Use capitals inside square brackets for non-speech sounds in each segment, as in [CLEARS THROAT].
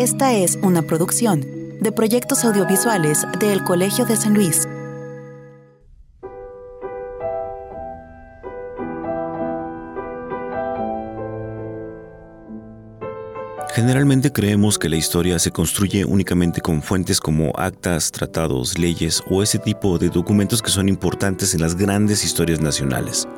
Esta es una producción de proyectos audiovisuales del Colegio de San Luis. Generalmente creemos que la historia se construye únicamente con fuentes como actas, tratados, leyes o ese tipo de documentos que son importantes en las grandes historias nacionales.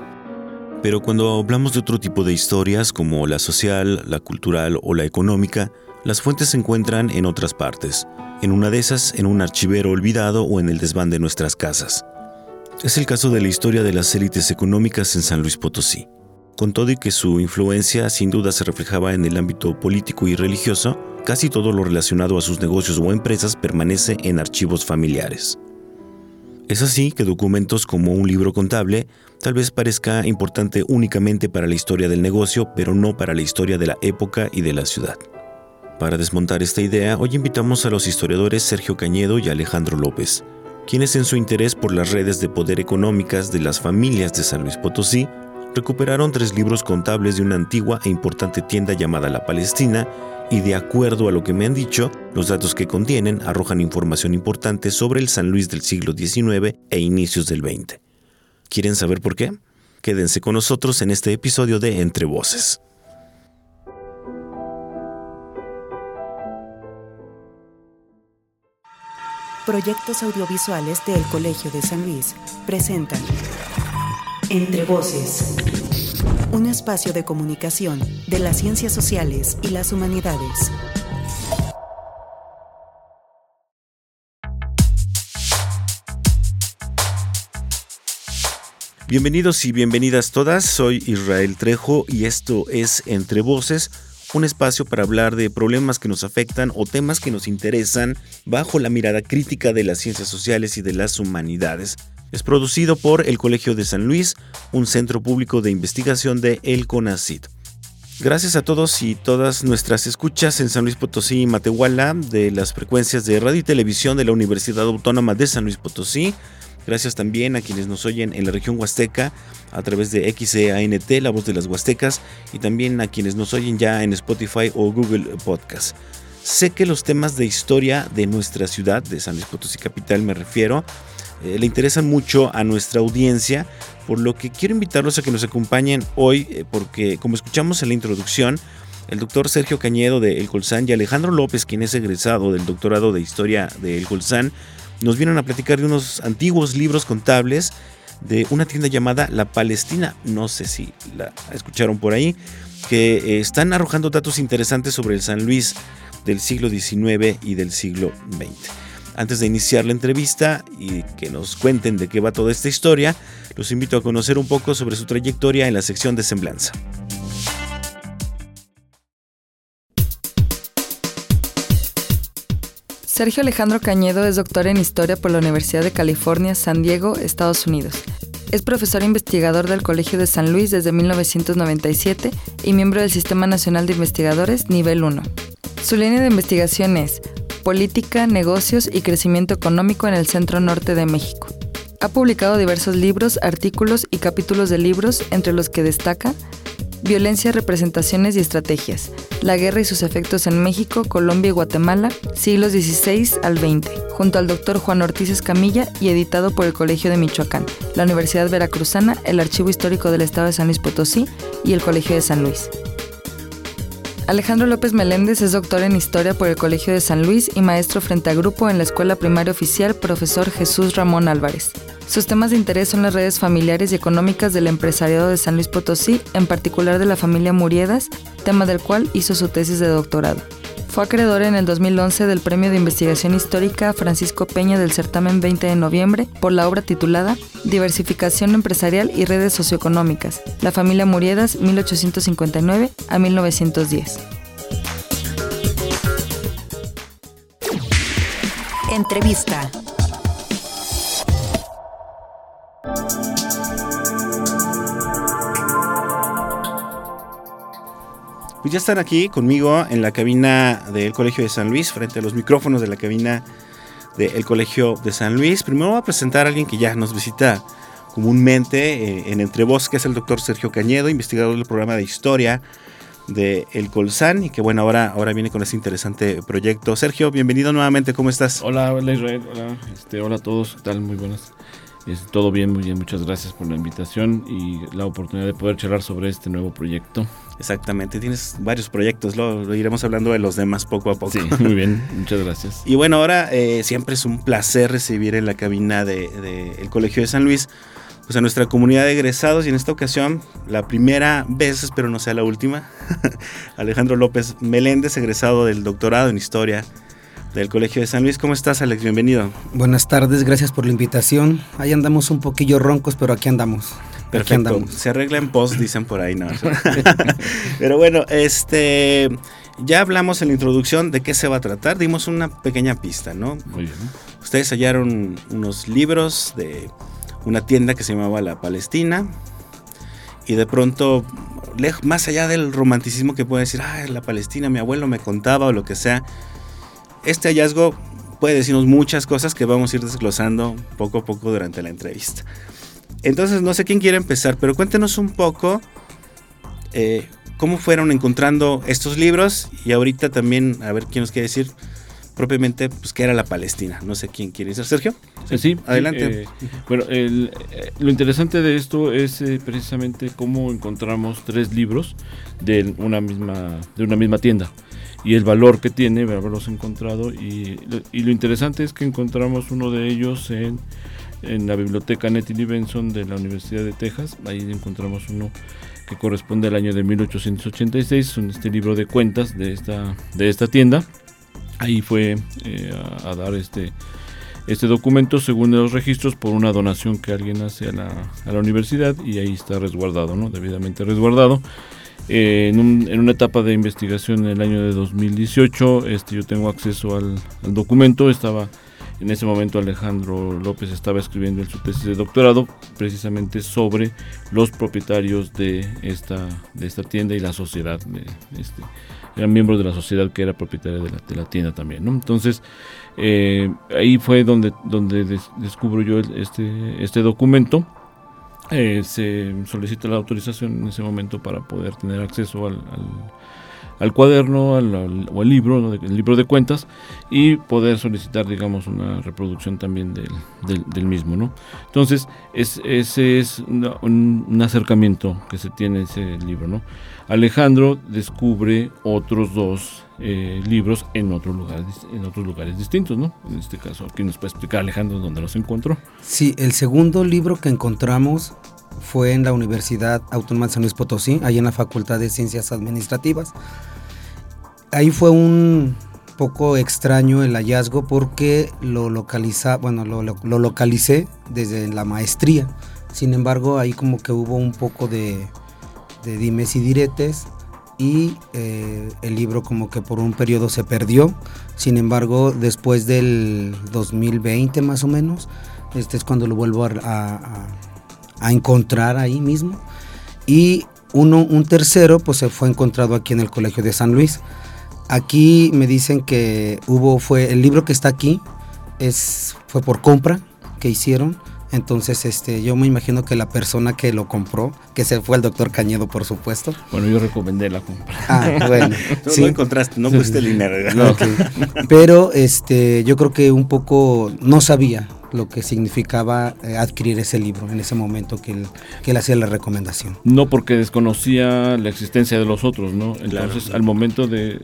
Pero cuando hablamos de otro tipo de historias como la social, la cultural o la económica, las fuentes se encuentran en otras partes, en una de esas en un archivero olvidado o en el desván de nuestras casas. Es el caso de la historia de las élites económicas en San Luis Potosí. Con todo y que su influencia sin duda se reflejaba en el ámbito político y religioso, casi todo lo relacionado a sus negocios o empresas permanece en archivos familiares. Es así que documentos como un libro contable tal vez parezca importante únicamente para la historia del negocio, pero no para la historia de la época y de la ciudad. Para desmontar esta idea, hoy invitamos a los historiadores Sergio Cañedo y Alejandro López, quienes en su interés por las redes de poder económicas de las familias de San Luis Potosí, recuperaron tres libros contables de una antigua e importante tienda llamada La Palestina y de acuerdo a lo que me han dicho, los datos que contienen arrojan información importante sobre el San Luis del siglo XIX e inicios del XX. ¿Quieren saber por qué? Quédense con nosotros en este episodio de Entre Voces. Proyectos audiovisuales del Colegio de San Luis presentan Entre Voces, un espacio de comunicación de las ciencias sociales y las humanidades. Bienvenidos y bienvenidas todas, soy Israel Trejo y esto es Entre Voces, un espacio para hablar de problemas que nos afectan o temas que nos interesan bajo la mirada crítica de las ciencias sociales y de las humanidades. Es producido por el Colegio de San Luis, un centro público de investigación de El CONACID. Gracias a todos y todas nuestras escuchas en San Luis Potosí y Matehuala de las frecuencias de radio y televisión de la Universidad Autónoma de San Luis Potosí, Gracias también a quienes nos oyen en la región huasteca a través de XEANT, la voz de las huastecas, y también a quienes nos oyen ya en Spotify o Google Podcast. Sé que los temas de historia de nuestra ciudad, de San Luis Potosí Capital me refiero, eh, le interesan mucho a nuestra audiencia, por lo que quiero invitarlos a que nos acompañen hoy, eh, porque como escuchamos en la introducción, el doctor Sergio Cañedo de El Colsan y Alejandro López, quien es egresado del doctorado de Historia de El Colsan, nos vienen a platicar de unos antiguos libros contables de una tienda llamada La Palestina. No sé si la escucharon por ahí, que eh, están arrojando datos interesantes sobre el San Luis del siglo XIX y del siglo XX. Antes de iniciar la entrevista y que nos cuenten de qué va toda esta historia, los invito a conocer un poco sobre su trayectoria en la sección de Semblanza. Sergio Alejandro Cañedo es doctor en Historia por la Universidad de California, San Diego, Estados Unidos. Es profesor investigador del Colegio de San Luis desde 1997 y miembro del Sistema Nacional de Investigadores Nivel 1. Su línea de investigación es Política, Negocios y Crecimiento Económico en el Centro Norte de México. Ha publicado diversos libros, artículos y capítulos de libros, entre los que destaca Violencia, representaciones y estrategias. La guerra y sus efectos en México, Colombia y Guatemala, siglos XVI al XX, junto al doctor Juan Ortiz Escamilla y editado por el Colegio de Michoacán, la Universidad Veracruzana, el Archivo Histórico del Estado de San Luis Potosí y el Colegio de San Luis. Alejandro López Meléndez es doctor en Historia por el Colegio de San Luis y maestro frente a grupo en la Escuela Primaria Oficial Profesor Jesús Ramón Álvarez. Sus temas de interés son las redes familiares y económicas del empresariado de San Luis Potosí, en particular de la familia Muriedas, tema del cual hizo su tesis de doctorado. Fue acreedor en el 2011 del Premio de Investigación Histórica Francisco Peña del certamen 20 de noviembre por la obra titulada Diversificación empresarial y redes socioeconómicas, la familia Muriedas 1859 a 1910. Entrevista. Pues ya están aquí conmigo en la cabina del Colegio de San Luis, frente a los micrófonos de la cabina del Colegio de San Luis. Primero voy a presentar a alguien que ya nos visita comúnmente eh, en Entre Voz, que es el doctor Sergio Cañedo, investigador del programa de Historia de El Colsan y que bueno, ahora, ahora viene con este interesante proyecto. Sergio, bienvenido nuevamente, ¿cómo estás? Hola, hola Israel, hola, este, hola a todos, ¿qué tal? Muy buenas. todo bien, muy bien, muchas gracias por la invitación y la oportunidad de poder charlar sobre este nuevo proyecto. Exactamente, tienes varios proyectos, lo, iremos hablando de los demás poco a poco. Sí, muy bien, [LAUGHS] muchas gracias. Y bueno, ahora eh, siempre es un placer recibir en la cabina del de, Colegio de San Luis pues a nuestra comunidad de egresados y en esta ocasión, la primera vez, espero no sea la última, [LAUGHS] Alejandro López Meléndez, egresado del doctorado en Historia del Colegio de San Luis. ¿Cómo estás, Alex? Bienvenido. Buenas tardes, gracias por la invitación. Ahí andamos un poquillo roncos, pero aquí andamos. Perfecto. Se arregla en post, dicen por ahí, ¿no? [LAUGHS] Pero bueno, este. Ya hablamos en la introducción de qué se va a tratar, dimos una pequeña pista, ¿no? Muy bien. Ustedes hallaron unos libros de una tienda que se llamaba La Palestina y de pronto, más allá del romanticismo que puede decir, ah, la Palestina, mi abuelo me contaba o lo que sea, este hallazgo puede decirnos muchas cosas que vamos a ir desglosando poco a poco durante la entrevista. Entonces, no sé quién quiere empezar, pero cuéntenos un poco eh, cómo fueron encontrando estos libros y ahorita también, a ver quién nos quiere decir propiamente, pues qué era la Palestina. No sé quién quiere decir, Sergio. Sí, sí adelante. Eh, bueno, eh, lo interesante de esto es precisamente cómo encontramos tres libros de una misma, de una misma tienda y el valor que tiene haberlos encontrado y, y, lo interesante es que encontramos uno de ellos en en la biblioteca Nettie Benson de la Universidad de Texas. Ahí encontramos uno que corresponde al año de 1886, este libro de cuentas de esta, de esta tienda. Ahí fue eh, a, dar este, este documento según los registros por una donación que alguien hace a la, a la universidad y ahí está resguardado, ¿no? debidamente resguardado. Eh, en, un, en, una etapa de investigación en el año de 2018, este, yo tengo acceso al, al documento, estaba en ese momento Alejandro López estaba escribiendo en su tesis de doctorado precisamente sobre los propietarios de esta, de esta tienda y la sociedad. De este, eran miembros de la sociedad que era propietaria de la, tienda también. Entonces, eh, ahí fue donde, donde descubro yo este, este documento. Eh, se solicita la autorización en ese momento para poder tener acceso al al cuaderno al, o al libro, el libro de cuentas, y poder solicitar, digamos, una reproducción también del, del, mismo. ¿no? Entonces, es, ese es un, acercamiento que se tiene en ese libro. ¿no? Alejandro descubre otros dos eh, libros en otros lugares en otros lugares distintos, ¿no? En este caso, aquí nos puede explicar Alejandro dónde los encontró. Sí, el segundo libro que encontramos fue en la Universidad Autónoma de San Luis Potosí, ahí en la Facultad de Ciencias Administrativas. Ahí fue un poco extraño el hallazgo porque lo localiza, bueno, lo, localicé desde la maestría. Sin embargo, ahí como que hubo un poco de, dimes y diretes y eh, el libro como que por un periodo se perdió. Sin embargo, después del 2020 más o menos, este es cuando lo vuelvo a a encontrar ahí mismo. Y uno, un tercero, pues se fue encontrado aquí en el Colegio de San Luis. Aquí me dicen que hubo, fue, el libro que está aquí es, fue por compra que hicieron. Entonces, este, yo me imagino que la persona que lo compró, que se fue el doctor Cañedo, por supuesto. Bueno, yo recomendé la compra. Ah, bueno. [LAUGHS] sí. No encontraste, no pusiste el dinero. No. Pero, este, yo creo que un poco no sabía lo que significaba eh, adquirir ese libro en ese momento que él, que él hacía la recomendación. No porque desconocía la existencia de los otros, ¿no? Entonces, al momento de,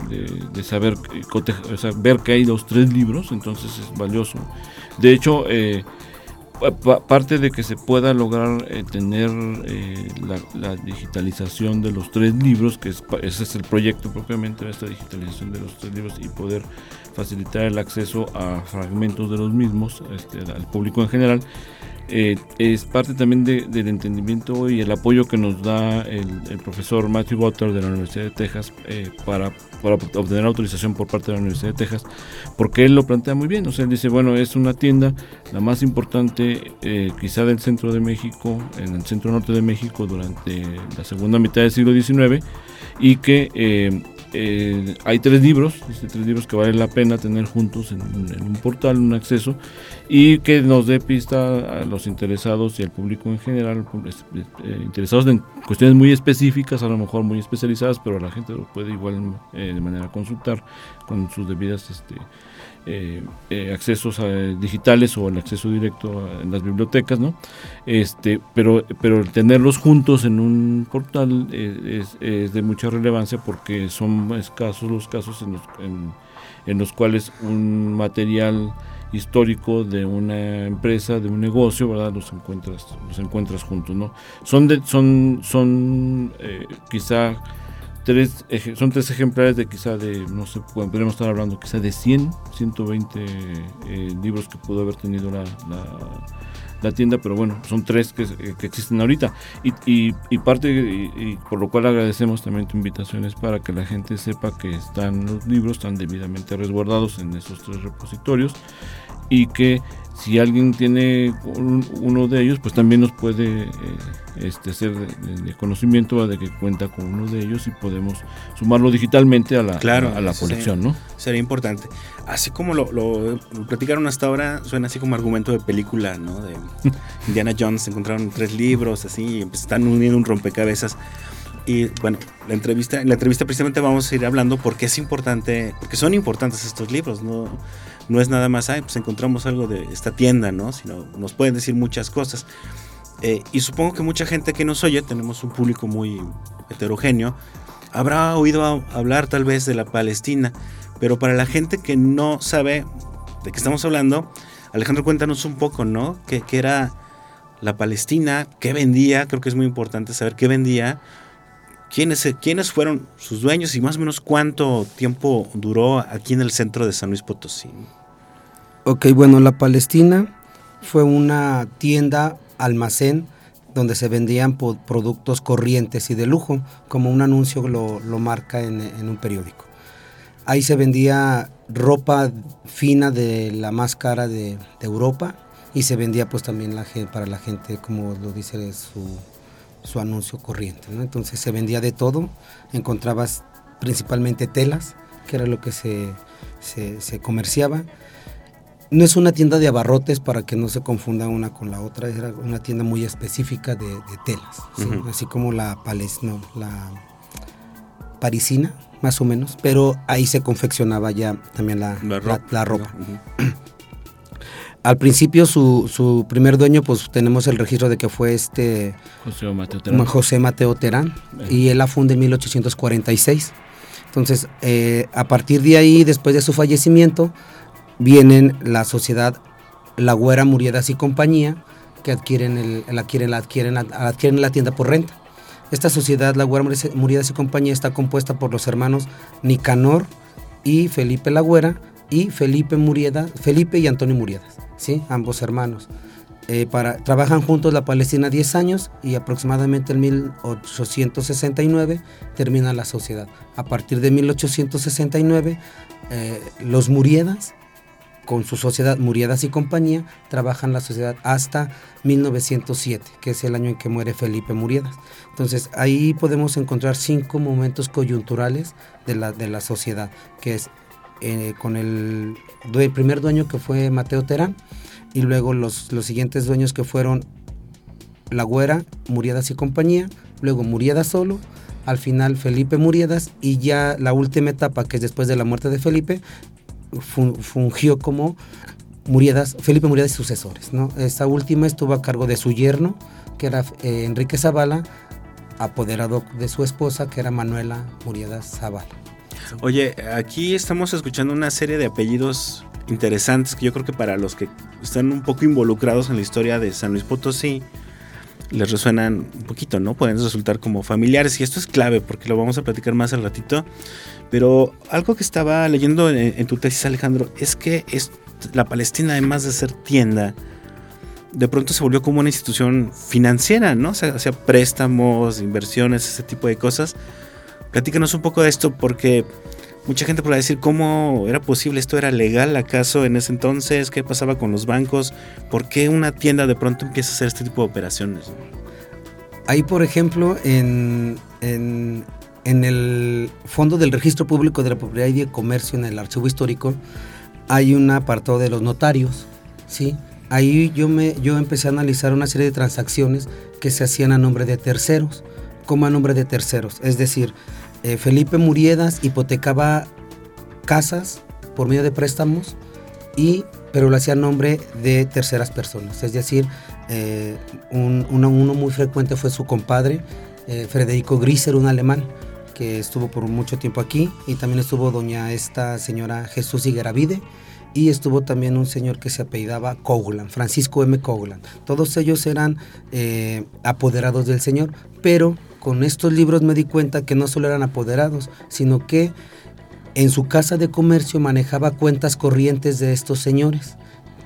de, saber, o sea, ver que hay los tres libros, entonces es valioso. De hecho, eh, parte de que se pueda lograr eh, tener eh, la, digitalización de los tres libros, que es, ese es el proyecto propiamente de esta digitalización de los tres libros y poder facilitar el acceso a fragmentos de los mismos este, al público en general, eh, es parte también del entendimiento y el apoyo que nos da el, profesor Matthew Butter de la Universidad de Texas eh, para, para, obtener autorización por parte de la Universidad de Texas, porque él lo plantea muy bien. O sea, él dice, bueno, es una tienda, la más importante eh, quizá del centro de México, en el centro norte de México durante la segunda mitad del siglo XIX, y que eh, hay tres libros, este, tres libros que vale la pena tener juntos en, un portal, un acceso, y que nos dé pista a los interesados y al público en general, eh, interesados en cuestiones muy específicas, a lo mejor muy especializadas, pero la gente lo puede igual de manera consultar con sus debidas este, eh, eh, accesos eh, digitales o el acceso directo en las bibliotecas, ¿no? Este, pero, pero tenerlos juntos en un portal es, de mucha relevancia porque son escasos los casos en los, cuales un material histórico de una empresa, de un negocio, ¿verdad? Los encuentras, los encuentras juntos, ¿no? Son son, son quizá son tres ejemplares de quizá de, no sé, podemos estar hablando quizá de 100, 120 eh, libros que pudo haber tenido la, la, tienda, pero bueno, son tres que, que existen ahorita. Y, y, parte, y, por lo cual agradecemos también tu invitaciones para que la gente sepa que están los libros, están debidamente resguardados en esos tres repositorios y que si alguien tiene uno de ellos, pues también nos puede eh, este, ser de, conocimiento de que cuenta con uno de ellos y podemos sumarlo digitalmente a la, a, la colección, ¿no? Sería importante. Así como lo, lo, platicaron hasta ahora, suena así como argumento de película, ¿no? De Indiana Jones, encontraron tres libros, así, y pues están uniendo un rompecabezas. Y bueno, la entrevista, en la entrevista precisamente vamos a ir hablando porque es importante, porque son importantes estos libros, ¿no? No es nada más, ay, pues encontramos algo de esta tienda, ¿no? Sino nos pueden decir muchas cosas. Eh, y supongo que mucha gente que nos oye, tenemos un público muy heterogéneo, habrá oído hablar tal vez de la Palestina, pero para la gente que no sabe de qué estamos hablando, Alejandro, cuéntanos un poco, ¿no? ¿Qué, qué era la Palestina? ¿Qué vendía? Creo que es muy importante saber qué vendía. ¿Quiénes, ¿Quiénes fueron sus dueños y más o menos cuánto tiempo duró aquí en el centro de San Luis Potosí? Ok, bueno, la Palestina fue una tienda, almacén, donde se vendían productos corrientes y de lujo, como un anuncio lo, marca en, un periódico. Ahí se vendía ropa fina de la más cara de, Europa y se vendía pues también para la gente, como lo dice su, anuncio corriente. Entonces se vendía de todo, encontrabas principalmente telas, que era lo que se, se comerciaba. No es una tienda de abarrotes para que no se confunda una con la otra, era una tienda muy específica de, telas, así como la no, la parisina, más o menos, pero ahí se confeccionaba ya también la, la, ropa. [CLEARS THROAT] Al principio su, primer dueño, pues tenemos el registro de que fue este José Mateo Terán, José Mateo Terán y él la funda en 1846. Entonces, eh, a partir de ahí, después de su fallecimiento, vienen la sociedad La Güera Muriedas y compañía, que adquieren, el, la, adquieren, la, adquieren, adquieren la tienda por renta. Esta sociedad, La Güera Muriedas y compañía, está compuesta por los hermanos Nicanor y Felipe La Güera y Felipe Murieda, Felipe y Antonio Muriedas, ¿sí? ambos hermanos. Eh, para, trabajan juntos la Palestina 10 años y aproximadamente en 1869 termina la sociedad. A partir de 1869, eh, los Muriedas con su sociedad Muriadas y compañía, trabajan la sociedad hasta 1907, que es el año en que muere Felipe Muriadas. Entonces ahí podemos encontrar cinco momentos coyunturales de la, de la sociedad, que es eh, con el, primer dueño que fue Mateo Terán, y luego los, los siguientes dueños que fueron La Güera, Muriadas y compañía, luego Muriadas solo, al final Felipe Muriadas y ya la última etapa que es después de la muerte de Felipe fungió como Muriadas, Felipe Muriadas y sucesores. ¿no? Esta última estuvo a cargo de su yerno, que era eh, Enrique Zavala, apoderado de su esposa, que era Manuela Muriadas Zavala. Oye, aquí estamos escuchando una serie de apellidos interesantes que yo creo que para los que están un poco involucrados en la historia de San Luis Potosí, les resuenan un poquito, ¿no? Pueden resultar como familiares y esto es clave porque lo vamos a platicar más al ratito. Pero algo que estaba leyendo en, tu tesis, Alejandro, es que es, la Palestina, además de ser tienda, de pronto se volvió como una institución financiera, ¿no? O sea, hacía préstamos, inversiones, ese tipo de cosas. Platícanos un poco de esto porque mucha gente podrá decir cómo era posible, esto era legal acaso en ese entonces, qué pasaba con los bancos, por qué una tienda de pronto empieza a hacer este tipo de operaciones. Ahí, por ejemplo, en, en el fondo del registro público de la propiedad y de comercio en el archivo histórico hay un apartado de los notarios, ¿sí? Ahí yo, me, yo empecé a analizar una serie de transacciones que se hacían a nombre de terceros, como a nombre de terceros. Es decir, eh, Felipe Muriedas hipotecaba casas por medio de préstamos, y, pero lo hacía a nombre de terceras personas. Es decir, eh, uno, muy frecuente fue su compadre, eh, Federico Griser, un alemán, que estuvo por mucho tiempo aquí, y también estuvo doña esta señora Jesús Higueravide, y estuvo también un señor que se apellidaba Coglan, Francisco M. Coglan. Todos ellos eran apoderados del señor, pero con estos libros me di cuenta que no solo eran apoderados, sino que en su casa de comercio manejaba cuentas corrientes de estos señores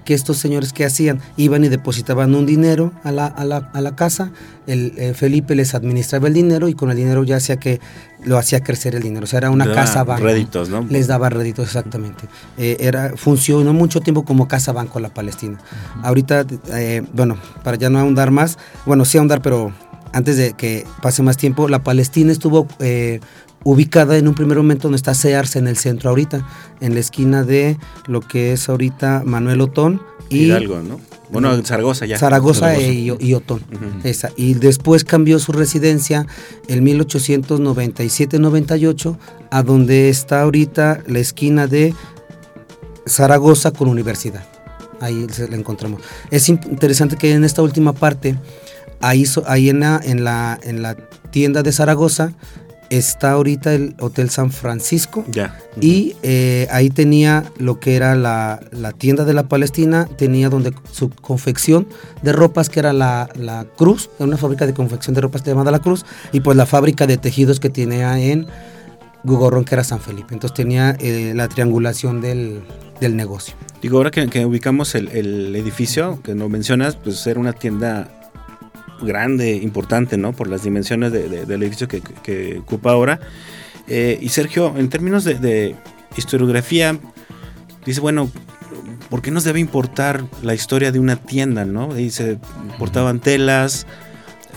que estos señores que hacían iban y depositaban un dinero a la, a la, a la casa, el, eh, Felipe les administraba el dinero y con el dinero ya hacía que lo hacía crecer el dinero, o sea, era una casa banco. Réditos, ¿no? Les daba réditos, exactamente. Eh, era, funcionó mucho tiempo como casa banco la Palestina. Ahorita, eh, bueno, para ya no ahondar más, bueno, sí ahondar, pero antes de que pase más tiempo, la Palestina estuvo ubicada en un primer momento donde está Sears en el centro ahorita, en la esquina de lo que es ahorita Manuel Otón y Hidalgo, ¿no? Bueno, Zaragoza ya. Zaragoza, e y, Otón. esa. Y después cambió su residencia en 1897-98 a donde está ahorita la esquina de Zaragoza con Universidad. Ahí se la encontramos. Es interesante que en esta última parte, ahí, ahí en, la, en, la, en la tienda de Zaragoza, está ahorita el Hotel San Francisco. Ya. Y eh, ahí tenía lo que era la, tienda de la Palestina, tenía donde su confección de ropas, que era la, Cruz, era una fábrica de confección de ropas llamada La Cruz, y pues la fábrica de tejidos que tenía en Gugorrón, que era San Felipe. Entonces tenía eh, la triangulación del, negocio. Digo, ahora que, ubicamos el, el, edificio que no mencionas, pues era una tienda grande, importante, ¿no? Por las dimensiones del edificio que, ocupa ahora. Eh, y Sergio, en términos de, historiografía, dice, bueno, ¿por qué nos debe importar la historia de una tienda, no? Dice, importaban telas,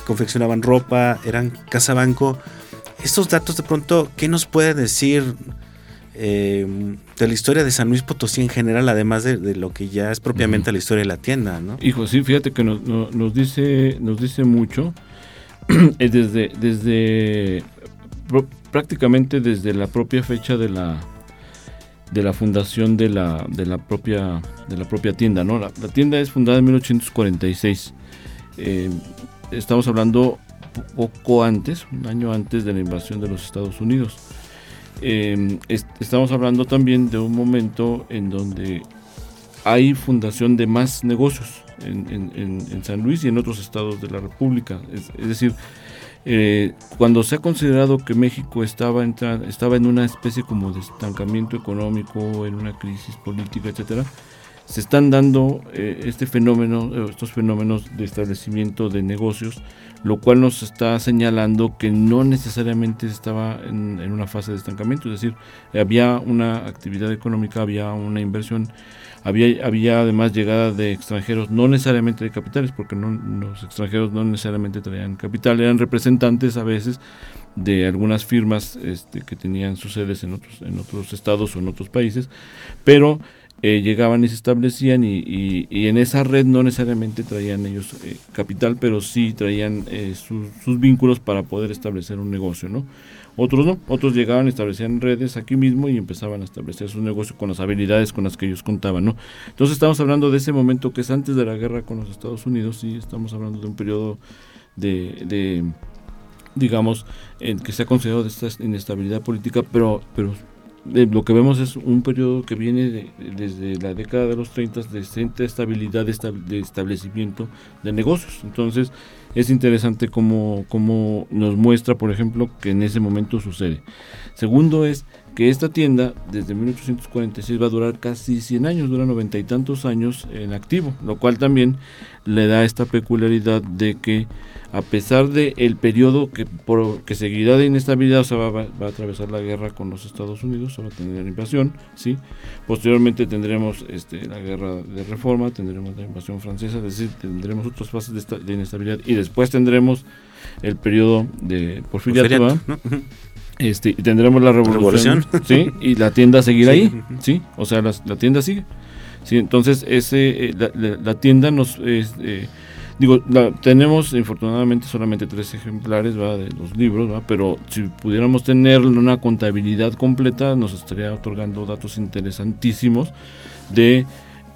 confeccionaban ropa, eran casa banco. Estos datos de pronto, ¿qué nos puede decir eh, de la historia de San Luis Potosí en general, además de, lo que ya es propiamente la historia de la tienda, ¿no? Hijo, sí, fíjate que nos, nos dice, nos dice mucho [CLEARS THROAT] eh, desde, desde prácticamente desde la propia fecha de la de la fundación de la, de la propia de la propia tienda, ¿no? La, tienda es fundada en 1846. Eh, estamos hablando poco antes, un año antes de la invasión de los Estados Unidos. Eh, estamos hablando también de un momento en donde hay fundación de más negocios en, San Luis y en otros estados de la República. Es, decir, eh, cuando se ha considerado que México estaba, estaba en una especie como de estancamiento económico, en una crisis política, etcétera, se están dando eh, este fenómeno, eh, estos fenómenos de establecimiento de negocios, lo cual nos está señalando que no necesariamente estaba en, una fase de estancamiento, es decir, había una actividad económica, había una inversión, había, había además llegada de extranjeros, no necesariamente de capitales, porque no, los extranjeros no necesariamente traían capital, eran representantes a veces de algunas firmas este, que tenían sus sedes en otros, en otros estados o en otros países, pero eh, llegaban y se establecían y, en esa red no necesariamente traían ellos eh, capital, pero sí traían eh, sus vínculos para poder establecer un negocio, ¿no? Otros no, otros llegaban, establecían redes aquí mismo y empezaban a establecer su negocio con las habilidades con las que ellos contaban, ¿no? Entonces estamos hablando de ese momento que es antes de la guerra con los Estados Unidos y estamos hablando de un periodo de, de digamos, en que se ha considerado de esta inestabilidad política, pero, pero lo que vemos es un periodo que viene desde la década de los 30 de cierta estabilidad de, establecimiento de negocios. Entonces es interesante cómo, cómo nos muestra, por ejemplo, que en ese momento sucede. Segundo es que esta tienda desde 1846 va a durar casi 100 años, dura noventa y tantos años en activo, lo cual también le da esta peculiaridad de que a pesar del el periodo que, por, que seguirá de inestabilidad, o sea, va, a atravesar la guerra con los Estados Unidos, va a tener la invasión, ¿sí? Posteriormente tendremos este, la guerra de reforma, tendremos la invasión francesa, es decir, tendremos otras fases de, inestabilidad y después tendremos el periodo de porfiriato, Este, y tendremos la revolución, [LAUGHS] ¿sí? y la tienda seguirá ahí, ¿sí? O sea, la, tienda sigue. ¿sí? Entonces, ese, eh, la, tienda nos... Eh, digo, tenemos infortunadamente solamente tres ejemplares de los libros, pero si pudiéramos tener una contabilidad completa, nos estaría otorgando datos interesantísimos de,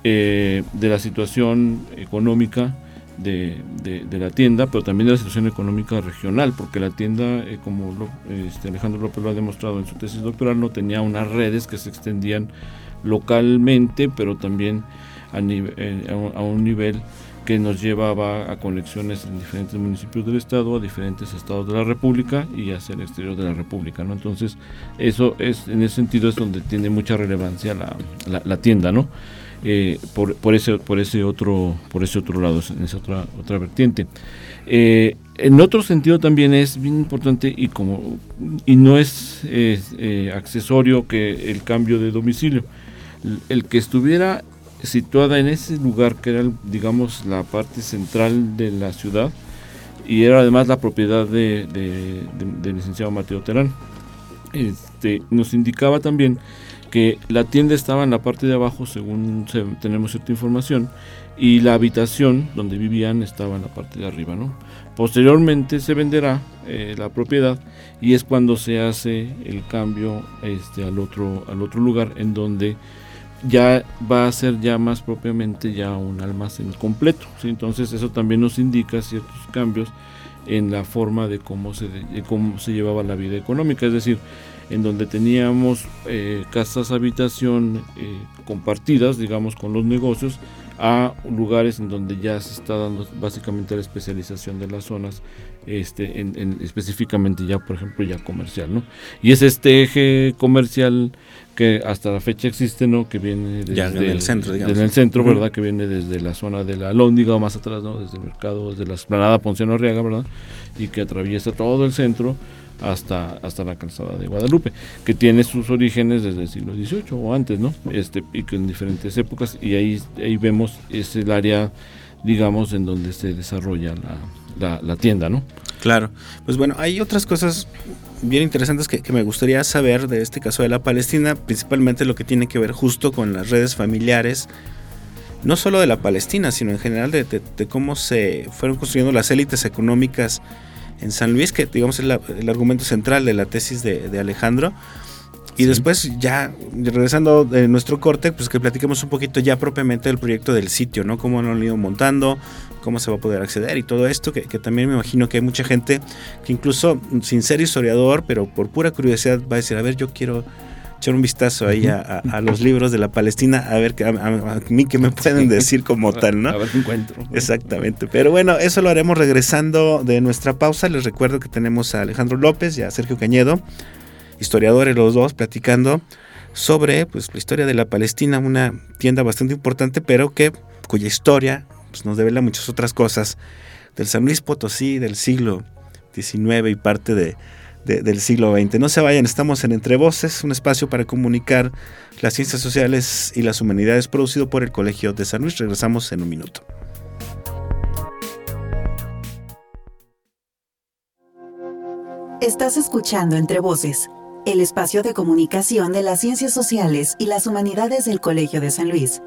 eh, de la situación económica de, de, la tienda, pero también de la situación económica regional, porque la tienda, eh, como este, Alejandro López lo ha demostrado en su tesis doctoral, no tenía unas redes que se extendían localmente, pero también a, eh, a, un nivel que nos llevaba a conexiones en diferentes municipios del estado, a diferentes estados de la república y hacia el exterior de la república, ¿no? Entonces, eso es, en ese sentido es donde tiene mucha relevancia la, la, la tienda, ¿no? Eh, por, por, ese, por, ese otro, por ese otro lado, en esa otra, otra vertiente. Eh, en otro sentido también es bien importante y como y no es, eh, accesorio que el cambio de domicilio. El que estuviera situada en ese lugar que era, digamos, la parte central de la ciudad y era además la propiedad de, del licenciado Mateo Terán. Este, nos indicaba también que la tienda estaba en la parte de abajo, según tenemos cierta información, y la habitación donde vivían estaba en la parte de arriba. ¿no? Posteriormente se venderá eh, la propiedad y es cuando se hace el cambio este, al, otro, al otro lugar en donde ya va a ser ya más propiamente ya un almacén completo. Entonces eso también nos indica ciertos cambios en la forma de cómo se, de cómo se llevaba la vida económica. Es decir, en donde teníamos eh, casas habitación eh, compartidas, digamos, con los negocios, a lugares en donde ya se está dando básicamente la especialización de las zonas, este, en, específicamente ya, por ejemplo, ya comercial, ¿no? Y es este eje comercial que hasta la fecha existe, ¿no? Que viene desde el centro, digamos. el centro, ¿verdad? Que viene desde la zona de la Lóndiga o más atrás, ¿no? Desde el mercado, desde la esplanada Ponciano Arriaga, ¿verdad? Y que atraviesa todo el centro hasta, hasta la calzada de Guadalupe, que tiene sus orígenes desde el siglo XVIII o antes, ¿no? Este, y que en diferentes épocas, y ahí, ahí vemos es el área, digamos, en donde se desarrolla la, la, tienda, ¿no? Claro, pues bueno, hay otras cosas bien interesantes que, me gustaría saber de este caso de la Palestina, principalmente lo que tiene que ver justo con las redes familiares, no solo de la Palestina, sino en general de, de cómo se fueron construyendo las élites económicas en San Luis, que digamos es el argumento central de la tesis de, Alejandro. Y después ya, regresando de nuestro corte, pues que platiquemos un poquito ya propiamente del proyecto del sitio, ¿no? Cómo lo han ido montando, cómo se va a poder acceder y todo esto, que, que, también me imagino que hay mucha gente que incluso sin ser historiador, pero por pura curiosidad va a decir, a ver, yo quiero echar un vistazo ahí a, los libros de la Palestina, a ver a, a, mí qué me pueden decir como [LAUGHS] tal, ¿no? A ver qué encuentro. Exactamente. Pero bueno, eso lo haremos regresando de nuestra pausa. Les recuerdo que tenemos a Alejandro López y a Sergio Cañedo, historiadores los dos, platicando sobre pues, la historia de la Palestina, una tienda bastante importante, pero que cuya historia pues, nos devela muchas otras cosas del San Luis Potosí del siglo XIX y parte de del siglo XX. No se vayan, estamos en Entre Voces, un espacio para comunicar las ciencias sociales y las humanidades producido por el Colegio de San Luis. Regresamos en un minuto. Estás escuchando Entre Voces, el espacio de comunicación de las ciencias sociales y las humanidades del Colegio de San Luis.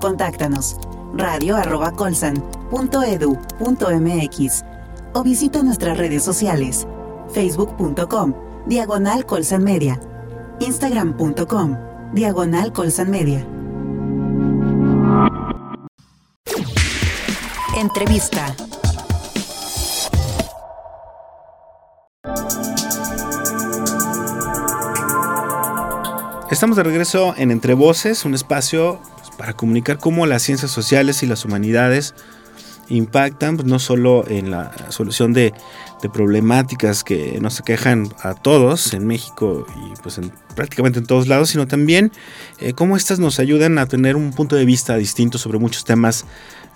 Contáctanos radio.colsan.edu.mx o visita nuestras redes sociales facebook.com, diagonal Colsan Media, instagram.com, diagonal Colsan Media. Entrevista. Estamos de regreso en Entre Voces, un espacio pues, para comunicar cómo las ciencias sociales y las humanidades impactan pues, no solo en la solución de, problemáticas que nos quejan a todos en México y pues en, prácticamente en todos lados, sino también eh, cómo estas nos ayudan a tener un punto de vista distinto sobre muchos temas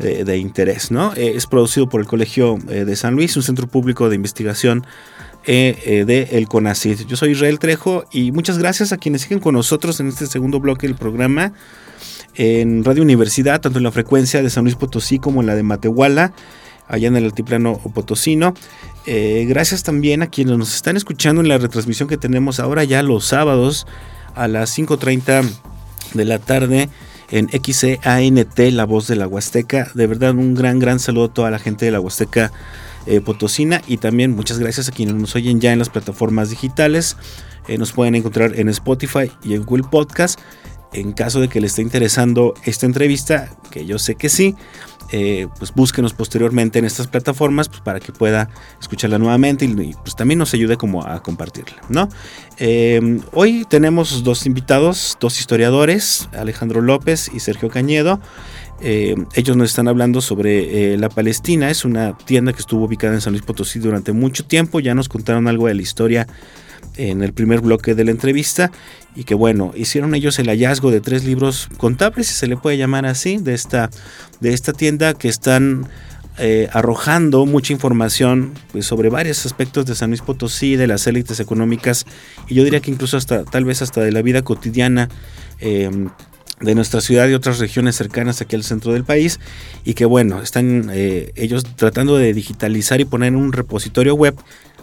eh, de interés. ¿no? Eh, es producido por el Colegio de San Luis, un centro público de investigación de el CONACYT. Yo soy Israel Trejo y muchas gracias a quienes siguen con nosotros en este segundo bloque del programa en Radio Universidad, tanto en la frecuencia de San Luis Potosí como en la de Matehuala. allá en el altiplano potosino. Eh, gracias también a quienes nos están escuchando en la retransmisión que tenemos ahora ya los sábados a las 5.30 de la tarde en XCANT, La Voz de la Huasteca. De verdad, un gran, gran saludo a toda la gente de la Huasteca eh, Potosina y también muchas gracias a quienes nos oyen ya en las plataformas digitales. Eh, nos pueden encontrar en Spotify y en Google Podcast. En caso de que le esté interesando esta entrevista, que yo sé que sí, eh, pues búsquenos posteriormente en estas plataformas pues, para que pueda escucharla nuevamente y, pues también nos ayude como a compartirla, ¿no? Em, hoy tenemos dos invitados, dos historiadores, Alejandro López y Sergio Cañedo. Em, ellos nos están hablando sobre eh, la Palestina, es una tienda que estuvo ubicada en San Luis Potosí durante mucho tiempo, ya nos contaron algo de la historia en el primer bloque de la entrevista y que bueno, hicieron ellos el hallazgo de tres libros contables, si se le puede llamar así, de esta, de esta tienda que están eh, arrojando mucha información pues, sobre varios aspectos de San Luis Potosí, de las élites económicas y yo diría que incluso hasta tal vez hasta de la vida cotidiana. Em, de nuestra ciudad y otras regiones cercanas aquí al centro del país y que bueno, están eh, ellos tratando de digitalizar y poner un repositorio web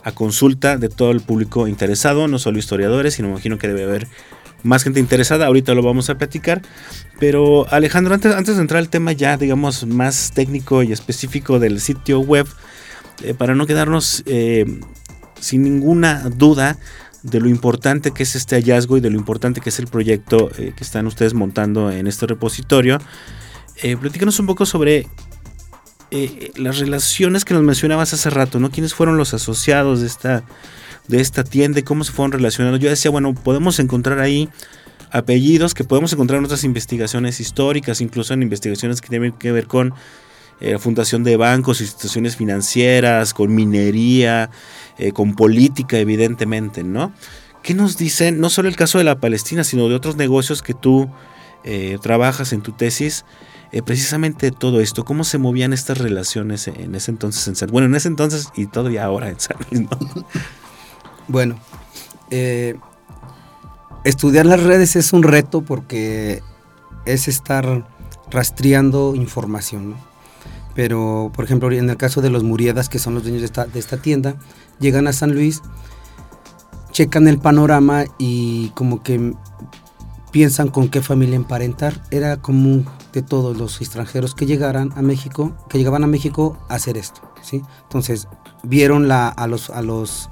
a consulta de todo el público interesado, no solo historiadores, sino imagino que debe haber más gente interesada, ahorita lo vamos a platicar. Pero Alejandro, antes, antes de entrar al tema ya, digamos, más técnico y específico del sitio web, eh, para no quedarnos eh, sin ninguna duda de lo importante que es este hallazgo y de lo importante que es el proyecto eh, que están ustedes montando en este repositorio, platícanos un poco sobre eh, las relaciones que nos mencionabas hace rato, ¿no? ¿Quiénes fueron los asociados de esta, de esta tienda y cómo se fueron relacionando? Yo decía, bueno, podemos encontrar ahí apellidos que podemos encontrar en otras investigaciones históricas, incluso en investigaciones que tienen que ver con eh, fundación de bancos, instituciones financieras, con minería, eh, con política, evidentemente, ¿no? ¿Qué nos dicen, no solo el caso de la Palestina, sino de otros negocios que tú trabajas en tu tesis? Eh, precisamente todo esto, cómo se movían estas relaciones en ese entonces en San Bueno, en ese entonces y todavía ahora en San Luis, [LAUGHS] Bueno, eh, estudiar las redes es un reto porque es estar rastreando información, ¿no? Pero, por ejemplo, en el caso de los Muriedas, que son los dueños de esta, de esta tienda, llegan a San Luis, checan el panorama y como que piensan con qué familia emparentar. Era común de todos los extranjeros que llegaran a México, que llegaban a México a hacer esto, ¿sí? Entonces, vieron la, a los a los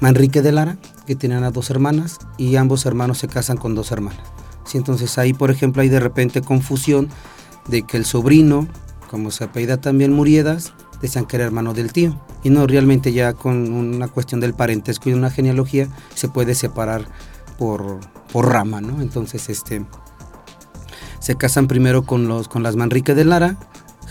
Manrique de Lara, que tenían a dos hermanas, y ambos hermanos se casan con dos hermanas. ¿sí? Entonces ahí, por ejemplo, hay de repente confusión de que el sobrino, como se apellida también Muriedas, decían que era hermano del tío. Y no, realmente ya con una cuestión del parentesco y una genealogía se puede separar por, por rama, ¿no? Entonces, este, se casan primero con, los, con las Manrique de Lara,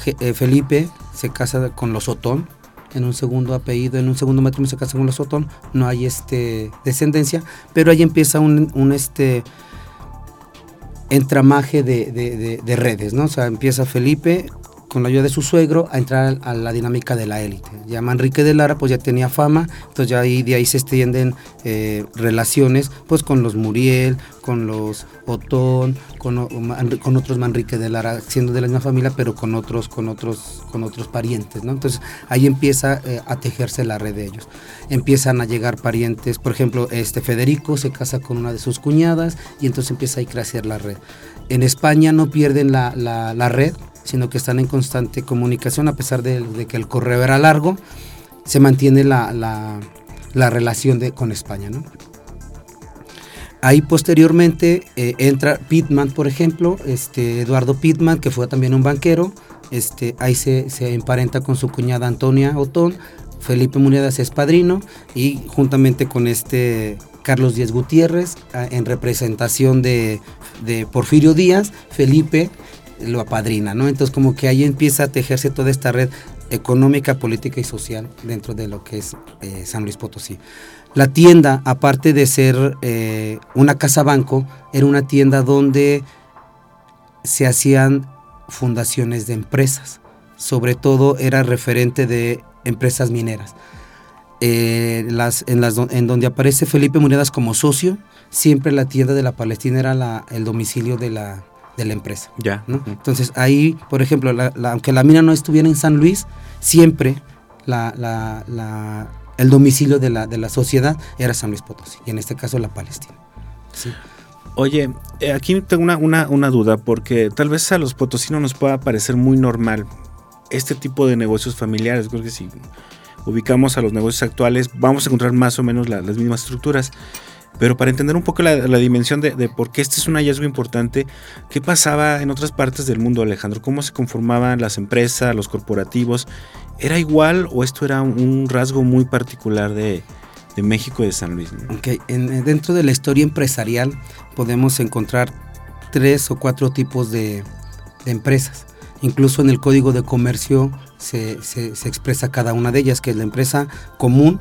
eh, Felipe se casa con los Otón, en un segundo apellido, en un segundo matrimonio se casa con los Otón, no hay este, descendencia, pero ahí empieza un, un este, entramaje de, de, de, redes, ¿no? O sea, empieza Felipe con la ayuda de su suegro, a entrar a la dinámica de la élite. Ya Manrique de Lara pues ya tenía fama, entonces ya ahí, de ahí se extienden eh, relaciones pues con los Muriel, con los Otón, con, con, otros Manrique de Lara, siendo de la misma familia, pero con otros, con otros, con otros parientes, ¿no? Entonces ahí empieza eh, a tejerse la red de ellos. Empiezan a llegar parientes, por ejemplo, este Federico se casa con una de sus cuñadas y entonces empieza a crecer la red. En España no pierden la, la, la red, sino que están en constante comunicación a pesar de, que el correo era largo, se mantiene la, relación de, con España. Ahí posteriormente eh, entra Pittman, por ejemplo, este, Eduardo Pittman, que fue también un banquero, este, ahí se, emparenta con su cuñada Antonia Otón, Felipe Muniadas es padrino y juntamente con este Carlos Díaz Gutiérrez, en representación de, de Porfirio Díaz, Felipe lo apadrina, ¿no? Entonces como que ahí empieza a tejerse toda esta red económica, política y social dentro de lo que es eh, San Luis Potosí. La tienda, aparte de ser eh, una casa banco, era una tienda donde se hacían fundaciones de empresas. Sobre todo era referente de empresas mineras. Eh, las, en, las, en donde aparece Felipe Monedas como socio, siempre la tienda de la Palestina era la, el domicilio de la, de la empresa. Ya. ¿no? Entonces ahí, por ejemplo, aunque la mina no estuviera en San Luis, siempre el domicilio de la, de la sociedad era San Luis Potosí, y en este caso la Palestina. Oye, eh, aquí tengo una, una, una, duda, porque tal vez a los potosinos nos pueda parecer muy normal este tipo de negocios familiares. Creo que si ubicamos a los negocios actuales, vamos a encontrar más o menos las mismas estructuras. Pero para entender un poco la, dimensión de, por qué este es un hallazgo importante, ¿qué pasaba en otras partes del mundo, Alejandro? ¿Cómo se conformaban las empresas, los corporativos? ¿Era igual o esto era un rasgo muy particular de, México y de San Luis? dentro de la historia empresarial podemos encontrar tres o cuatro tipos de, empresas. Incluso en el código de comercio se, expresa cada una de ellas, que es la empresa común,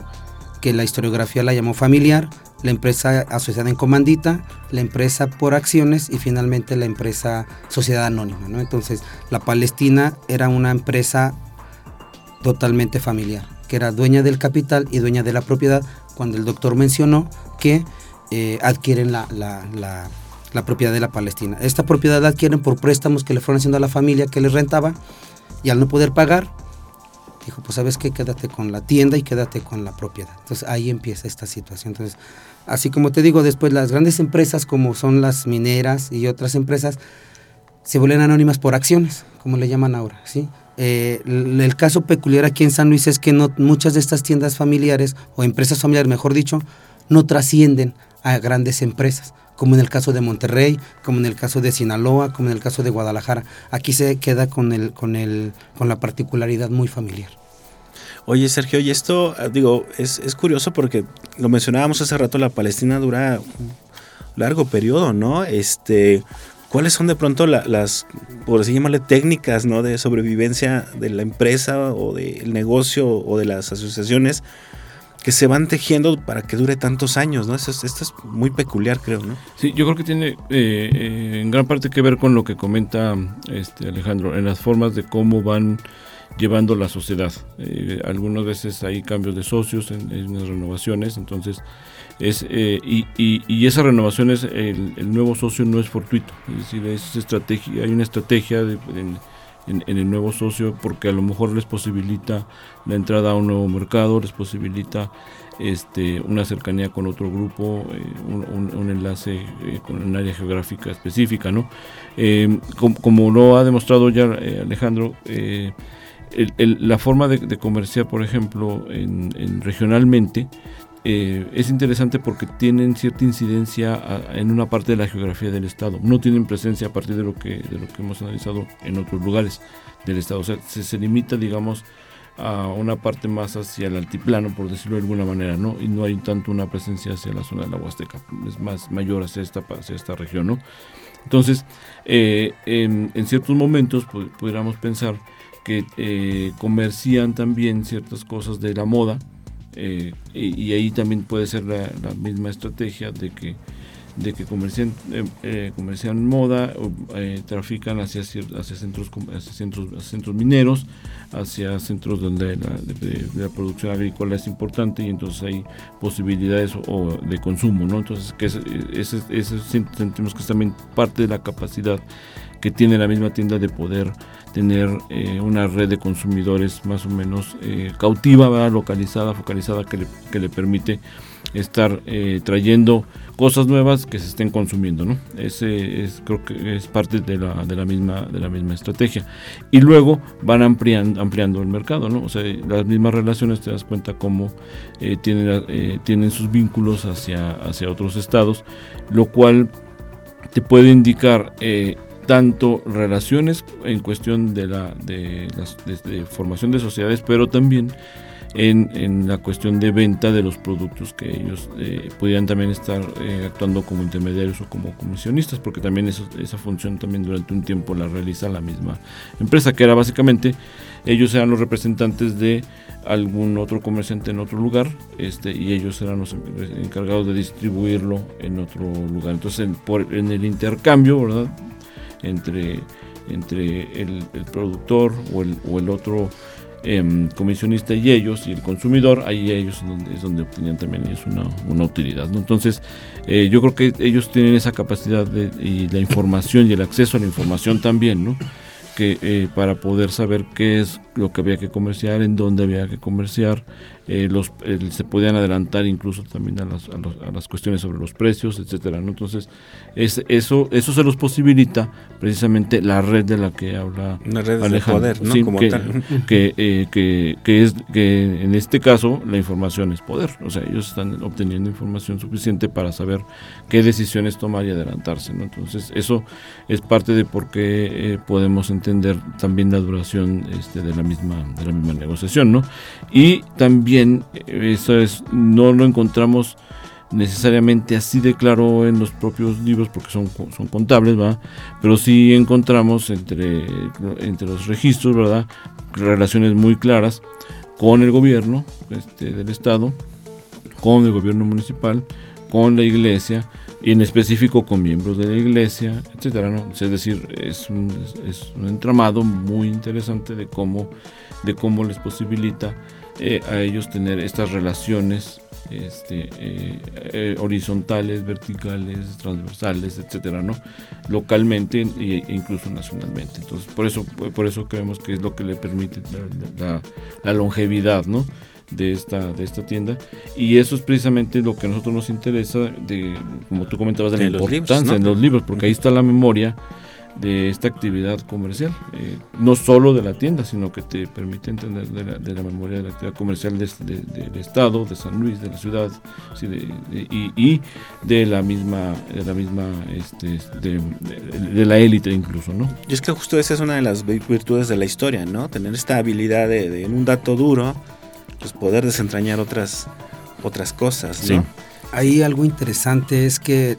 que la historiografía la llamó familiar, la empresa asociada en comandita, la empresa por acciones y finalmente la empresa sociedad anónima. ¿no? Entonces, la Palestina era una empresa totalmente familiar, que era dueña del capital y dueña de la propiedad, cuando el doctor mencionó que eh, adquieren la, la, propiedad de la Palestina. Esta propiedad la adquieren por préstamos que le fueron haciendo a la familia que les rentaba y al no poder pagar, dijo, pues sabes qué, quédate con la tienda y quédate con la propiedad. Entonces ahí empieza esta situación. Entonces, así como te digo, después las grandes empresas como son las mineras y otras empresas se vuelven anónimas por acciones, como le llaman ahora, ¿sí? Eh, el, caso peculiar aquí en San Luis es que no, muchas de estas tiendas familiares o empresas familiares, mejor dicho, no trascienden a grandes empresas, como en el caso de Monterrey, como en el caso de Sinaloa, como en el caso de Guadalajara. Aquí se queda con, el, con, el, con la particularidad muy familiar. Oye, Sergio, y esto, ah, digo, es, es curioso porque lo mencionábamos hace rato, la Palestina dura un largo periodo, ¿no? Este, ¿Cuáles son de pronto las, por así llamarle, técnicas ¿no? de sobrevivencia de la empresa o del negocio o de las asociaciones que se van tejiendo para que dure tantos años, ¿no? Esto, es muy peculiar, creo, ¿no? Sí, yo creo que tiene eh, eh, en gran parte que ver con lo que comenta este Alejandro, en las formas de cómo van llevando la sociedad. Eh, algunas veces hay cambios de socios, en, en renovaciones, entonces es y, y, y, esa renovación es el, el, nuevo socio no es fortuito, es decir, es estrategia, hay una estrategia de, en, el nuevo socio porque a lo mejor les posibilita la entrada a un nuevo mercado, les posibilita este, una cercanía con otro grupo, eh, un, enlace eh, con un área geográfica específica, ¿no? Eh, como, lo ha demostrado ya Alejandro, la forma de, comerciar, por ejemplo, en regionalmente, eh, es interesante porque tienen cierta incidencia en una parte de la geografía del estado. No tienen presencia a partir de lo que, de lo que hemos analizado en otros lugares del estado. O sea, se, limita, digamos, a una parte más hacia el altiplano, por decirlo de alguna manera, ¿no? Y no hay tanto una presencia hacia la zona de la Huasteca, es más mayor hacia esta, hacia esta región, ¿no? Entonces, eh, en, ciertos momentos pudiéramos pensar que eh, comercian también ciertas cosas de la moda, eh, y, ahí también puede ser la, misma estrategia de que de que comercian, eh, eh comercian moda, eh, trafican hacia, hacia, centros, hacia centros centros mineros, hacia centros donde la, producción agrícola es importante y entonces hay posibilidades de consumo, ¿no? Entonces que ese, ese, sentimos que es también parte de la capacidad que tiene la misma tienda de poder tener eh, una red de consumidores más o menos eh, cautiva, localizada, focalizada, que le, que le permite estar eh, trayendo cosas nuevas que se estén consumiendo, ¿no? Ese es, creo que es parte de la, de la misma de la misma estrategia. Y luego van ampliando, ampliando el mercado, ¿no? O sea, las mismas relaciones te das cuenta cómo tienen, tienen sus vínculos hacia, hacia otros estados, lo cual te puede indicar tanto relaciones en cuestión de la de, las, formación de sociedades, pero también en, en, la cuestión de venta de los productos que ellos eh, pudieran también estar eh, actuando como intermediarios o como comisionistas, porque también eso, esa función también durante un tiempo la realiza la misma empresa, que era básicamente ellos eran los representantes de algún otro comerciante en otro lugar este, y ellos eran los encargados de distribuirlo en otro lugar. Entonces, por, en el intercambio, ¿verdad? Entre, entre el, productor o el, otro em, comisionista y ellos y el consumidor, ahí ellos es donde, obtenían también ellos una, utilidad. Entonces, eh, yo creo que ellos tienen esa capacidad de, y la información y el acceso a la información también, ¿no? que eh, para poder saber qué es lo que había que comerciar, en dónde había que comerciar, eh, los, se podían adelantar incluso también a las, a, las cuestiones sobre los precios, etcétera. ¿no? Entonces, es, eso, eso se los posibilita precisamente la red de la que habla Una red de poder, ¿no? Como que, tal. [LAUGHS] Eh, que, que, es que en este caso la información es poder. O sea, ellos están obteniendo información suficiente para saber qué decisiones tomar y adelantarse. ¿no? Entonces, eso es parte de por qué eh, podemos entender también la duración este, de la misma de la misma negociación, ¿no? Y también eso es, no lo encontramos necesariamente así de claro en los propios libros porque son, son contables, ¿verdad? Pero sí encontramos entre, entre los registros, ¿verdad? Relaciones muy claras con el gobierno este, del Estado, con el gobierno municipal, con la iglesia, y en específico con miembros de la iglesia, etcétera, ¿no? Es decir, es un, es un entramado muy interesante de cómo, de cómo les posibilita eh, a ellos tener estas relaciones este, eh, eh, horizontales, verticales, transversales, etcétera, ¿no? Localmente e incluso nacionalmente. Entonces, por eso, por eso creemos que es lo que le permite la, longevidad, ¿no? De esta de esta tienda y eso es precisamente lo que a nosotros nos interesa de como tú comentabas de, la importancia en los libros porque ahí está la memoria de esta actividad comercial, eh, no solo de la tienda, sino que te permite entender de la, memoria de la actividad comercial del Estado, de San Luis, de la ciudad, y, de la misma, de la misma, este, de, la élite incluso, ¿no? Y es que justo esa es una de las virtudes de la historia, ¿no? Tener esta habilidad de, en un dato duro, pues poder desentrañar otras, otras cosas, ¿no? Ahí algo interesante es que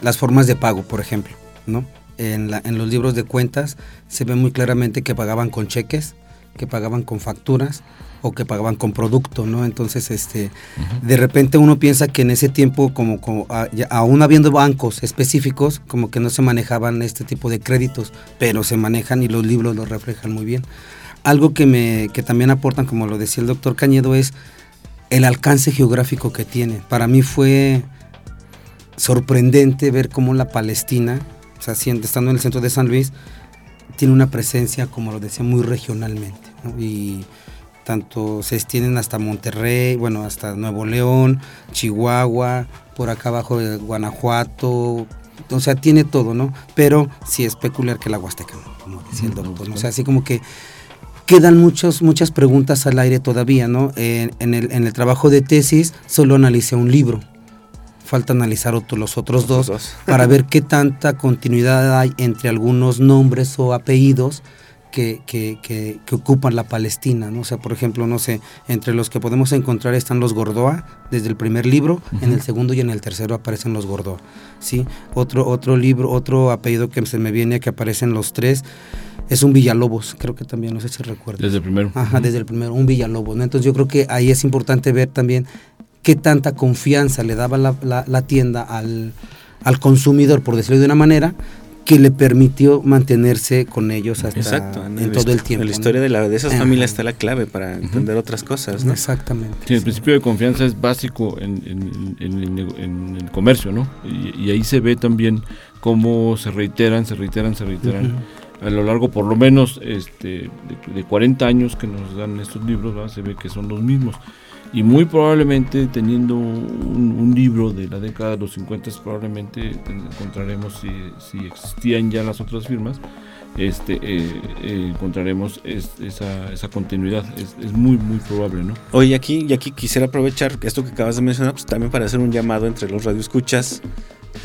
las formas de pago, por ejemplo, ¿no? en, los libros de cuentas se ve muy claramente que pagaban con cheques, que pagaban con facturas o que pagaban con producto, ¿no? Entonces, este, de repente uno piensa que en ese tiempo, como, como aún habiendo bancos específicos, como que no se manejaban este tipo de créditos, pero se manejan y los libros lo reflejan muy bien. Algo que, me, que también aportan, como lo decía el doctor Cañedo, es el alcance geográfico que tiene. Para mí fue sorprendente ver cómo la Palestina o estando en el centro de San Luis, tiene una presencia, como lo decía, muy regionalmente. Y tanto se extienden hasta Monterrey, bueno, hasta Nuevo León, Chihuahua, por acá abajo de Guanajuato, o sea, tiene todo, ¿no? Pero sí es peculiar que la Huasteca, como decía el doctor. O sea, así como que quedan muchos, muchas preguntas al aire todavía, ¿no? en, el, en el trabajo de tesis solo analicé un libro, falta analizar los otros dos, para ver qué tanta continuidad hay entre algunos nombres o apellidos que, que, ocupan la Palestina, ¿no? O sea, por ejemplo, no sé, entre los que podemos encontrar están los Gordoa, desde el primer libro, en el segundo y en el tercero aparecen los Gordoa, ¿sí? Otro, otro libro, otro apellido que se me viene que aparecen los tres, es un Villalobos, creo que también, no sé si recuerdo. Desde el primero. Ajá, desde el primero, un Villalobos, ¿no? Entonces yo creo que ahí es importante ver también qué tanta confianza le daba la, tienda al, consumidor, por decirlo de una manera, que le permitió mantenerse con ellos hasta en, todo el tiempo. En la historia de, la, de esas familias está la clave para entender otras cosas. ¿no? Exactamente. Sí, el principio de confianza es básico en, el comercio, ¿no? Y, ahí se ve también cómo se reiteran, se reiteran, se reiteran. A lo largo, por lo menos, este, de, 40 años que nos dan estos libros, se ve que son los mismos y muy probablemente teniendo un, libro de la década de los 50 probablemente encontraremos si, si, existían ya las otras firmas este eh, eh, encontraremos esa, esa, continuidad. Es, es, muy muy probable no oye aquí y aquí quisiera aprovechar esto que acabas de mencionar pues también para hacer un llamado entre los radioescuchas.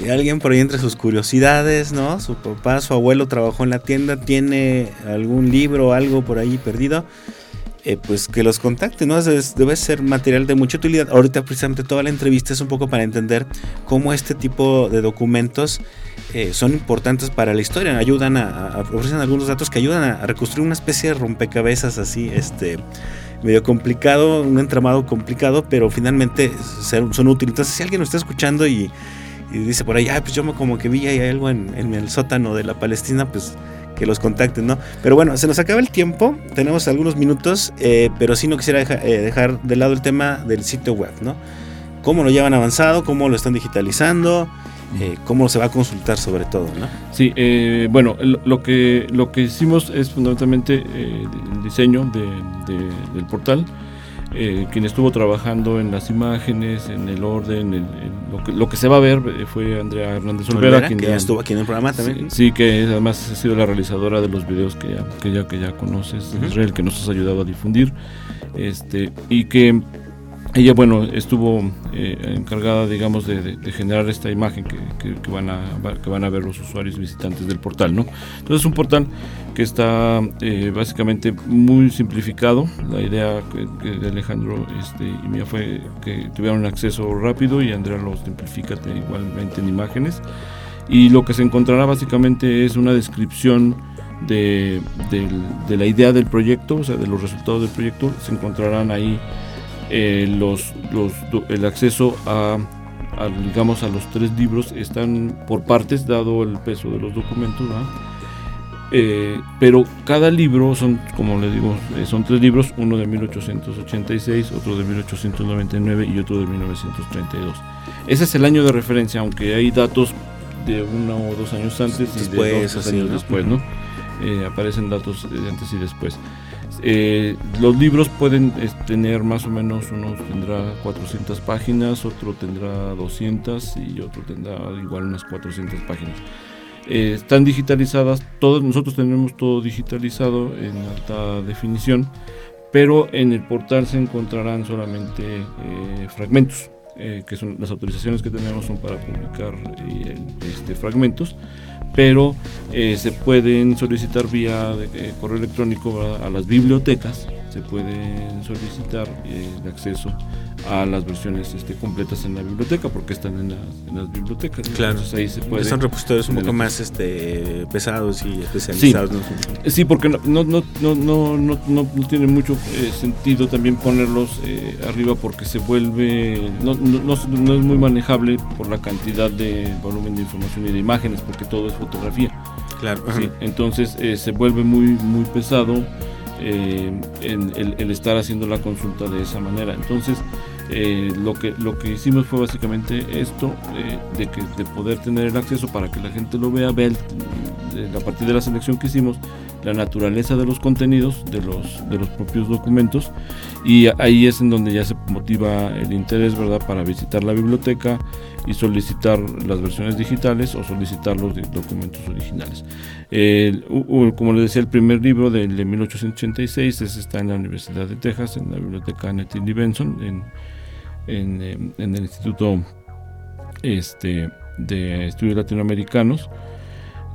Y alguien por ahí entre sus curiosidades, ¿no? Su papá, su abuelo trabajó en la tienda, tiene algún libro o algo por ahí perdido eh, pues que los contacte, ¿no? Debe, ser material de mucha utilidad. Ahorita precisamente toda la entrevista es un poco para entender cómo este tipo de documentos eh, son importantes para la historia, ayudan a, ofrecen algunos datos que ayudan a, reconstruir una especie de rompecabezas así, este medio complicado, un entramado complicado, pero finalmente son, útiles. Entonces, si alguien está escuchando y, dice por ahí, ah, pues yo como que vi ahí algo en el sótano de la Palestina, pues que los contacten, ¿no? Pero bueno, se nos acaba el tiempo, tenemos algunos minutos, eh, pero sí no quisiera eh, dejar de lado el tema del sitio web, ¿no? ¿Cómo lo llevan avanzado? ¿Cómo lo están digitalizando? Eh, cómo se va a consultar sobre todo, ¿no? Sí, bueno, lo, que, lo que hicimos es fundamentalmente el diseño del portal eh, quien estuvo trabajando en las imágenes, en el orden, lo, que, se va a ver eh, fue Andrea Hernández Olvera, quien ya estuvo aquí en el programa también. Sí, que además ha sido la realizadora de los videos que ya, que ya, que ya conoces, Israel, que nos has ayudado a difundir, este, y que ella, bueno, estuvo eh, encargada, digamos, de, generar esta imagen que, van a, que van a ver los usuarios visitantes del portal, ¿no? Entonces es un portal que está eh, básicamente muy simplificado. La idea de Alejandro este, y mía fue que tuvieran acceso rápido y Andrea lo simplifica igualmente en imágenes. Y lo que se encontrará básicamente es una descripción de, de la idea del proyecto, o sea, de los resultados del proyecto. Se encontrarán ahí eh, los, los, el acceso a, digamos a los tres libros están por partes dado el peso de los documentos eh, pero cada libro son como les digo eh, son tres libros uno de 1886 otro de 1899 y otro de 1932 ese es el año de referencia aunque hay datos de uno o dos años antes y de dos años después no aparecen datos de antes y después eh, los libros pueden tener más o menos, uno tendrá 400 páginas, otro tendrá 200 y otro tendrá igual unas 400 páginas. Eh, están digitalizadas, todos nosotros tenemos todo digitalizado en alta definición, pero en el portal se encontrarán solamente eh, fragmentos. que son las autorizaciones que tenemos son para publicar este, fragmentos pero eh, se pueden solicitar vía eh, correo electrónico a las bibliotecas, se pueden solicitar eh, el acceso a las versiones este, completas en la biblioteca porque están en, las bibliotecas. Claro, ahí se puede son repositorios un poco más este, pesados y especializados. Sí, porque no, no, no, no, no, no, tiene mucho sentido también ponerlos arriba porque se vuelve, no, no, es muy manejable por la cantidad de volumen de información y de imágenes porque todo es fotografía. Claro. entonces eh, se vuelve muy, muy pesado eh, en el, estar haciendo la consulta de esa manera. Entonces, eh, lo, que, lo que hicimos fue básicamente esto, de, que, de poder tener el acceso para que la gente lo vea, vea a partir de la selección que hicimos, la naturaleza de los contenidos de los, de los propios documentos y ahí es en donde ya se motiva el interés verdad para visitar la biblioteca y solicitar las versiones digitales o solicitar los documentos originales. Como les decía el primer libro de, 1886 ese está en la Universidad de Texas en la biblioteca Nettie Benson en, en, em, en, el Instituto este, de Estudios Latinoamericanos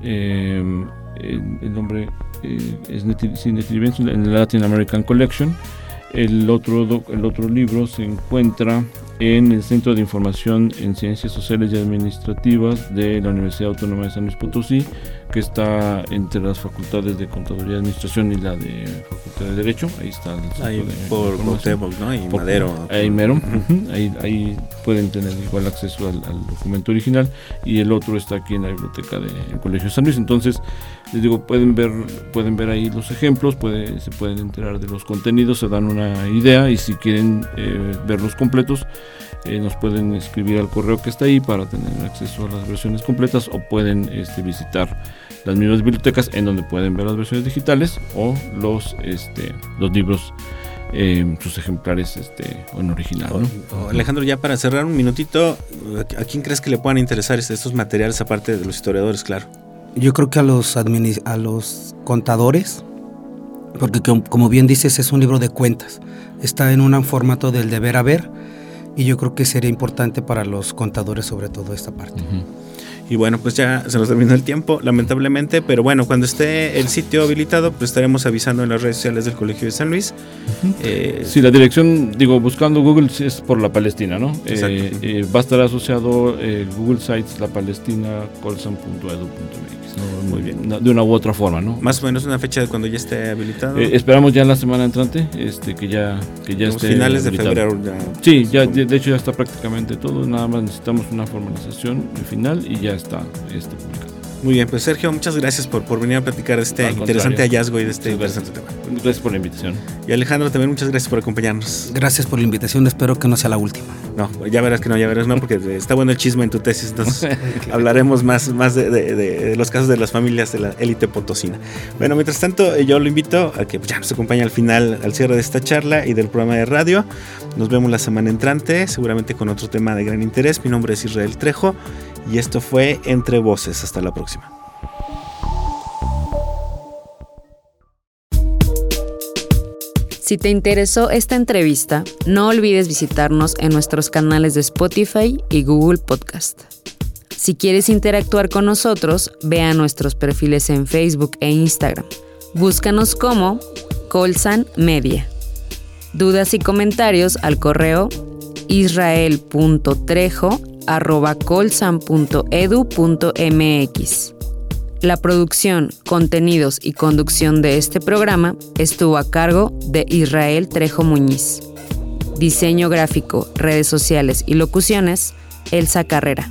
em, el, nombre eh, es en la Latin American Collection. El otro, el otro libro se encuentra en el Centro de Información en Ciencias Sociales y Administrativas de la Universidad Autónoma de San Luis Potosí, que está entre las facultades de Contaduría y Administración y la de Facultad de Derecho. Ahí está. ahí por ¿no? Y Madero. Ahí mero. ahí, ahí, pueden tener igual acceso al, documento original. Y el otro está aquí en la biblioteca del Colegio de San Luis. Entonces, les digo, pueden ver, pueden ver ahí los ejemplos, puede, se pueden enterar de los contenidos, se dan una idea y si quieren eh, verlos completos, eh, nos pueden escribir al correo que está ahí para tener acceso a las versiones completas o pueden este, visitar las mismas bibliotecas en donde pueden ver las versiones digitales o los, este, los libros eh, sus ejemplares este, en original. Alejandro, ya para cerrar un minutito, ¿a quién crees que le puedan interesar estos materiales aparte de los historiadores, claro? Yo creo que a los, a los contadores, porque como bien dices es un libro de cuentas, está en un formato del deber haber y yo creo que sería importante para los contadores sobre todo esta parte. Y bueno, pues ya se nos terminó el tiempo, lamentablemente, pero bueno, cuando esté el sitio habilitado, pues estaremos avisando en las redes sociales del Colegio de San Luis. Eh, sí, la dirección, digo, buscando Google es por la Palestina, ¿no? Eh, eh, va a estar asociado Google Sites, la Palestina, colson.edu.mx muy bien. de una u otra forma, ¿no? Más o menos una fecha de cuando ya esté habilitado. Eh, esperamos ya en la semana entrante, este, que ya, que ya esté. finales de febrero ya. Sí, ya, de hecho ya está prácticamente todo. Nada más necesitamos una formalización final y ya está este publicado. Muy bien, pues Sergio, muchas gracias por, por venir a platicar de este interesante hallazgo y de este interesante tema. Gracias por la invitación. Y Alejandro, también muchas gracias por acompañarnos. Gracias por la invitación, espero que no sea la última. No, ya verás que no, ya verás no, porque [LAUGHS] está bueno el chisme en tu tesis, entonces hablaremos más, más de, los casos de las familias de la élite potosina. Bueno, mientras tanto, eh, yo lo invito a que pues, ya nos acompañe al final, al cierre de esta charla y del programa de radio. Nos vemos la semana entrante, seguramente con otro tema de gran interés. Mi nombre es Israel Trejo y esto fue Entre Voces. Hasta la próxima. Si te interesó esta entrevista, no olvides visitarnos en nuestros canales de Spotify y Google Podcast. Si quieres interactuar con nosotros, ve a nuestros perfiles en Facebook e Instagram. Búscanos como Colsan Media. Dudas y comentarios al correo israel.trejo.colsan.edu.mx. La producción, contenidos y conducción de este programa estuvo a cargo de Israel Trejo Muñiz. Diseño gráfico, redes sociales y locuciones, Elsa Carrera.